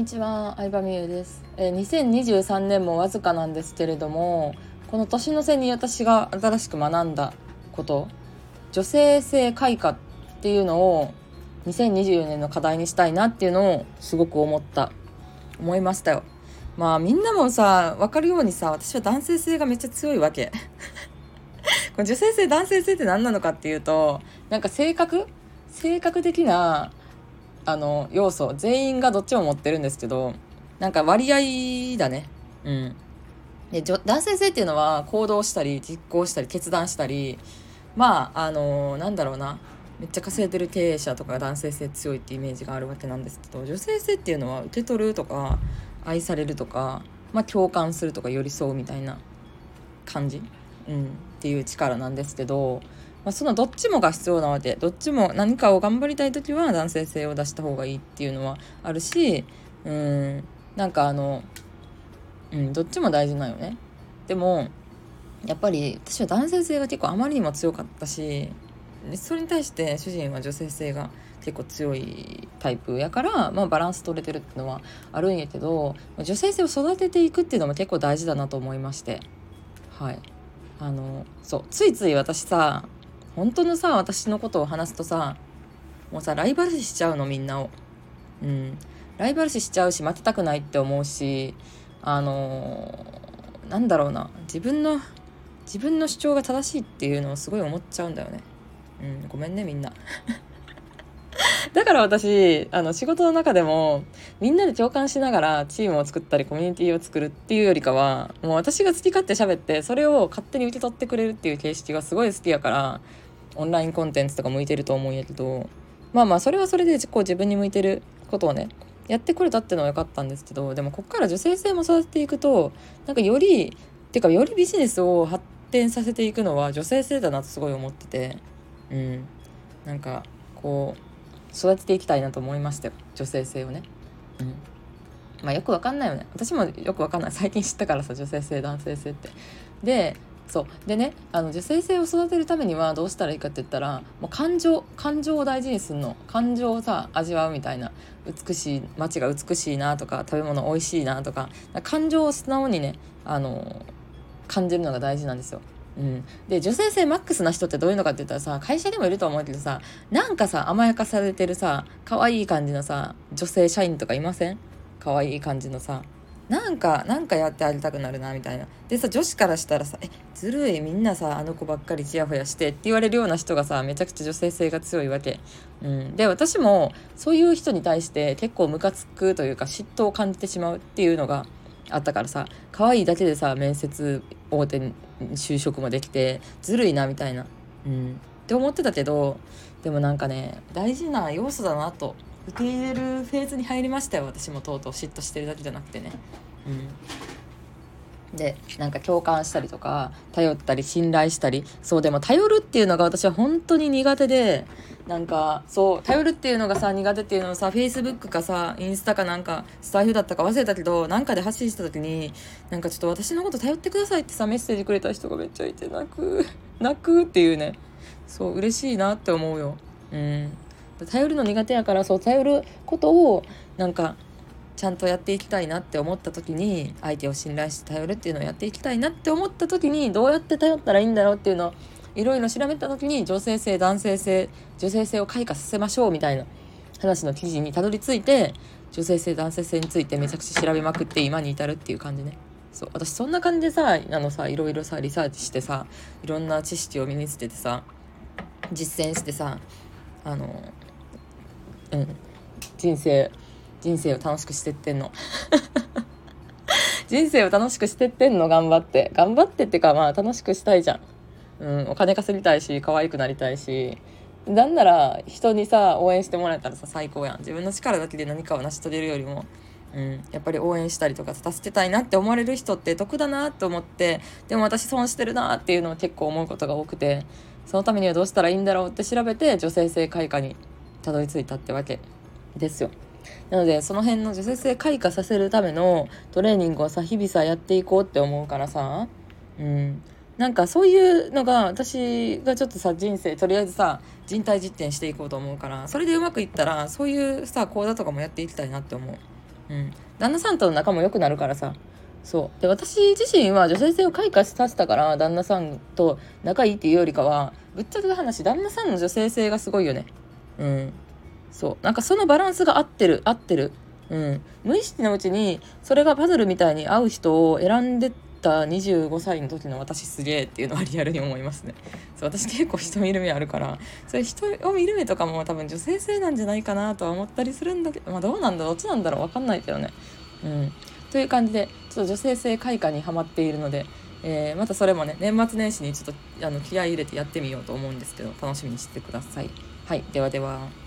にちは、相葉美優です。えー、2023年もわずかなんですけれども、この年の瀬に私が新しく学んだこと、女性性開花っていうのを2024年の課題にしたいなっていうのをすごく思った、思いましたよ。まあみんなもさ、わかるようにさ、私は男性性がめっちゃ強いわけ。この女性性、男性性って何なのかっていうと、なんか性格？性格的なあの要素全員がどっちも持ってるんですけどなんか割合だね。うん。で男性性っていうのは行動したり実行したり決断したりまああのなんだろうな。めっちゃ稼いでる経営者とか男性性強いってイメージがあるわけなんですけど女性性っていうのは受け取るとか愛されるとか、まあ、共感するとか寄り添うみたいな感じ、うん、っていう力なんですけどまあ、そのどっちもが必要なわけ。どっちも何かを頑張りたい時は男性性を出した方がいいっていうのはあるしうんなんかあの、うん、どっちも大事なよね。でもやっぱり私は男性性が結構あまりにも強かったしそれに対して主人は女性性が結構強いタイプやから、まあ、バランス取れてるっていうのはあるんやけど女性性を育てていくっていうのも結構大事だなと思いまして。はい。あのそうついつい私さ本当のさ私のことを話すとさもうさライバル視しちゃうのみんなを。うん。ライバル視しちゃうし負けたくないって思うしあのー、なんだろうな。自分の自分の主張が正しいっていうのをすごい思っちゃうんだよね。うん。ごめんねみんな。だから私あの仕事の中でもみんなで共感しながらチームを作ったりコミュニティを作るっていうよりかはもう私が好き勝手喋ってそれを勝手に受け取ってくれるっていう形式がすごい好きやからオンラインコンテンツとか向いてると思うんやけどまあまあそれはそれでこう自分に向いてることをねやってくれたっていうのは良かったんですけどでもこっから女性性も育てていくとなんかよりっていうかよりビジネスを発展させていくのは女性性だなとすごい思っててうん。なんかこう育てていきたいなと思いましたよ。女性性をね。うん。まあ、よくわかんないよね。私もよくわかんない。最近知ったからさ女性性男性性って。でそう。でねあの女性性を育てるためにはどうしたらいいかって言ったらもう感情感情を大事にするの。感情をさ味わうみたいな。美しい街が美しいなとか食べ物美味しいなとか。感情を素直にねあの感じるのが大事なんですよ。うん、で女性性マックスな人ってどういうのかって言ったらさ会社にもいると思うけどさなんかさ甘やかされてるさ可愛い感じのさ女性社員とかいません？可愛い感じのさ。なんかなんかやってあげたくなるなみたいな。でさ女子からしたらさ「えずるいみんなさあの子ばっかりちやほやして」って言われるような人がさめちゃくちゃ女性性が強いわけ、うん、で私もそういう人に対して結構ムカつくというか嫉妬を感じてしまうっていうのがあったからさ可愛いだけでさ面接大手に就職もできてずるいなみたいな、うん、って思ってたけどでもなんかね大事な要素だなと。受け入れるフェーズに入りましたよ私もとうとう。嫉妬してるだけじゃなくてね。うん。でなんか共感したりとか頼ったり信頼したりそうでも頼るっていうのが私は本当に苦手でなんかそう頼るっていうのがさ苦手っていうのをさフェイスブックかさインスタかなんかスタイフだったか忘れたけどなんかで発信した時になんかちょっと私のこと頼ってくださいってさメッセージくれた人がめっちゃいて泣く 泣くっていうね。そう嬉しいなって思うよ。うん。頼るの苦手やからそう頼ることをなんかちゃんとやっていきたいなって思った時に相手を信頼して頼るっていうのをやっていきたいなって思った時にどうやって頼ったらいいんだろうっていうのをいろいろ調べた時に女性性男性性女性性を開花させましょうみたいな話の記事にたどり着いて女性性男性性についてめちゃくちゃ調べまくって今に至るっていう感じね。そう私そんな感じでさあのさいろいろさリサーチしてさいろんな知識を身につけてさ実践してさあのうん人生人生を楽しくしてってんの。人生を楽しくしてってんの頑張って。頑張ってってかまあ楽しくしたいじゃん、うん、お金稼ぎたいし可愛くなりたいし。なんなら人にさ応援してもらえたらさ最高やん。自分の力だけで何かを成し遂げるよりも、うん、やっぱり応援したりとか助けたいなって思われる人って得だなって思ってでも私損してるなっていうのを結構思うことが多くてそのためにはどうしたらいいんだろうって調べて女性性開花にたどり着いたってわけですよ。なのでその辺の女性性開花させるためのトレーニングをさ日々さやっていこうって思うからさ。うん。なんかそういうのが私がちょっとさ人生とりあえずさ人体実験していこうと思うからそれでうまくいったらそういうさ講座とかもやっていきたいなって思う。うん。旦那さんとの仲も良くなるからさ。そう。で私自身は女性性を開花させたから旦那さんと仲いいっていうよりかはぶっちゃけた話旦那さんの女性性がすごいよね。うん。そう。なんかそのバランスが合ってる合ってる。うん。無意識のうちにそれがパズルみたいに合う人を選んでた25歳の時の私すげえっていうのはリアルに思いますね。そう私結構人見る目あるからそれ人を見る目とかも多分女性性なんじゃないかなとは思ったりするんだけどまあどうなんだろうどっちなんだろう分かんないけどね。うん。という感じでちょっと女性性開花にはまっているので、えー、またそれもね年末年始にちょっとあの気合い入れてやってみようと思うんですけど楽しみにしてください。はい。ではでは。